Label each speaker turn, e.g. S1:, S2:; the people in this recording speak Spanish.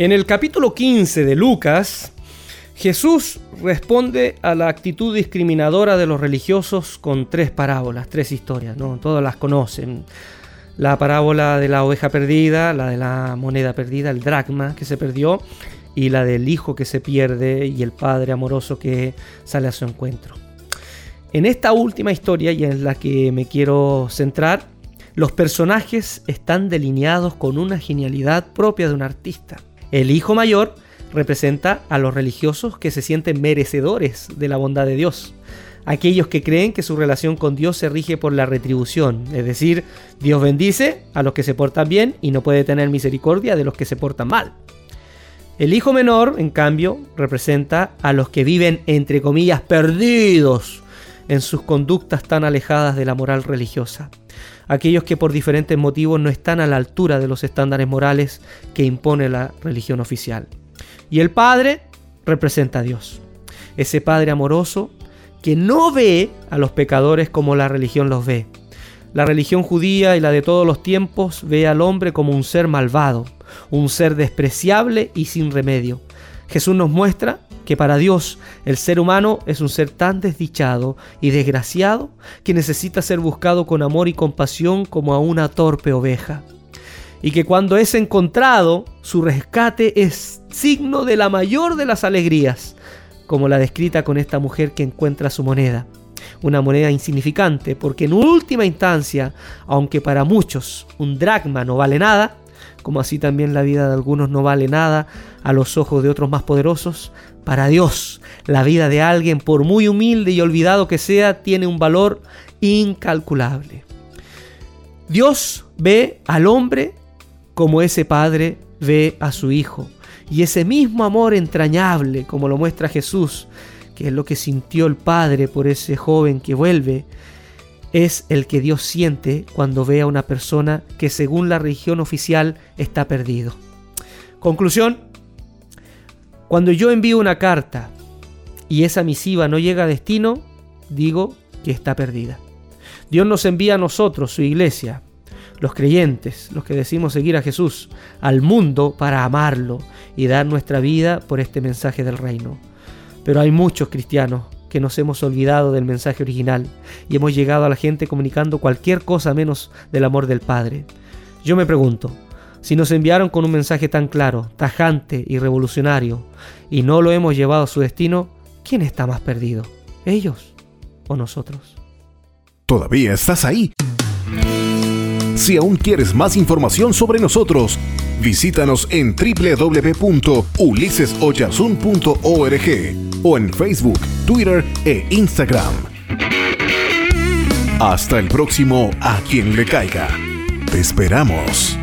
S1: En el capítulo 15 de Lucas, Jesús responde a la actitud discriminadora de los religiosos con tres parábolas, tres historias, ¿no? Todas las conocen. La parábola de la oveja perdida, la de la moneda perdida, el dracma que se perdió, y la del hijo que se pierde y el padre amoroso que sale a su encuentro. En esta última historia, y en la que me quiero centrar, los personajes están delineados con una genialidad propia de un artista. El hijo mayor representa a los religiosos que se sienten merecedores de la bondad de Dios. Aquellos que creen que su relación con Dios se rige por la retribución, es decir, Dios bendice a los que se portan bien y no puede tener misericordia de los que se portan mal. El hijo menor, en cambio, representa a los que viven, entre comillas, perdidos en sus conductas tan alejadas de la moral religiosa aquellos que por diferentes motivos no están a la altura de los estándares morales que impone la religión oficial. Y el Padre representa a Dios, ese Padre amoroso que no ve a los pecadores como la religión los ve. La religión judía y la de todos los tiempos ve al hombre como un ser malvado, un ser despreciable y sin remedio. Jesús nos muestra que para Dios el ser humano es un ser tan desdichado y desgraciado que necesita ser buscado con amor y compasión como a una torpe oveja. Y que cuando es encontrado, su rescate es signo de la mayor de las alegrías, como la descrita con esta mujer que encuentra su moneda. Una moneda insignificante, porque en última instancia, aunque para muchos un dracma no vale nada, como así también la vida de algunos no vale nada a los ojos de otros más poderosos, para Dios la vida de alguien, por muy humilde y olvidado que sea, tiene un valor incalculable. Dios ve al hombre como ese padre ve a su hijo. Y ese mismo amor entrañable, como lo muestra Jesús, que es lo que sintió el Padre por ese joven que vuelve, es el que Dios siente cuando ve a una persona que según la religión oficial está perdido. Conclusión, cuando yo envío una carta y esa misiva no llega a destino, digo que está perdida. Dios nos envía a nosotros, su iglesia, los creyentes, los que decimos seguir a Jesús, al mundo para amarlo y dar nuestra vida por este mensaje del reino. Pero hay muchos cristianos que nos hemos olvidado del mensaje original y hemos llegado a la gente comunicando cualquier cosa menos del amor del Padre. Yo me pregunto, si nos enviaron con un mensaje tan claro, tajante y revolucionario, y no lo hemos llevado a su destino, ¿quién está más perdido? ¿Ellos o nosotros?
S2: ¿Todavía estás ahí? Si aún quieres más información sobre nosotros, visítanos en www.ulisesoyasun.org o en Facebook, Twitter e Instagram. Hasta el próximo A quien le caiga. Te esperamos.